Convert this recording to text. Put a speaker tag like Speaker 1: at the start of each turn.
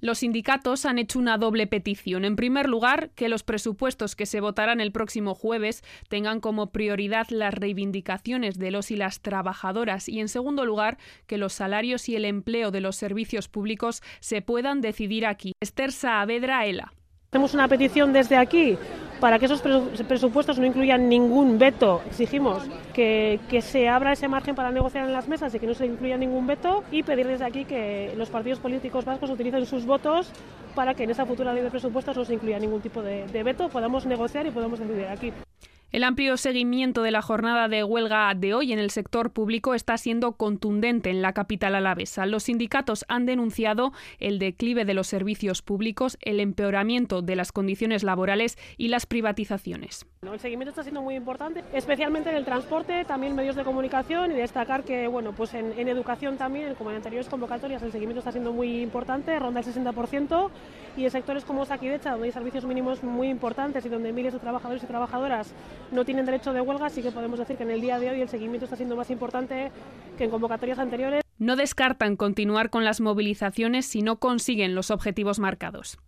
Speaker 1: Los sindicatos han hecho una doble petición. En primer lugar, que los presupuestos que se votarán el próximo jueves tengan como prioridad las reivindicaciones de los y las trabajadoras y, en segundo lugar, que los salarios y el empleo de los servicios públicos se puedan decidir aquí. Esther Saavedra Ela.
Speaker 2: Una petición desde aquí para que esos presupuestos no incluyan ningún veto. Exigimos que, se abra ese margen para negociar en las mesas y que no se incluya ningún veto y pedir desde aquí que los partidos políticos vascos utilicen sus votos para que en esa futura ley de presupuestos no se incluya ningún tipo de, de veto, podamos negociar y podamos decidir aquí.
Speaker 1: El amplio seguimiento de la jornada de huelga de hoy en el sector público está siendo contundente en la capital alavesa. Los sindicatos han denunciado el declive de los servicios públicos, el empeoramiento de las condiciones laborales y las privatizaciones.
Speaker 2: El seguimiento está siendo muy importante, especialmente en el transporte, también medios de comunicación y destacar que bueno, pues en, en educación también, como en anteriores convocatorias, el seguimiento está siendo muy importante, ronda el 60%, y en sectores como Saquidecha, donde hay servicios mínimos muy importantes y donde miles de trabajadores y trabajadoras no tienen derecho de huelga, sí que podemos decir que en el día de hoy el seguimiento está siendo más importante que en convocatorias anteriores.
Speaker 1: No descartan continuar con las movilizaciones si no consiguen los objetivos marcados.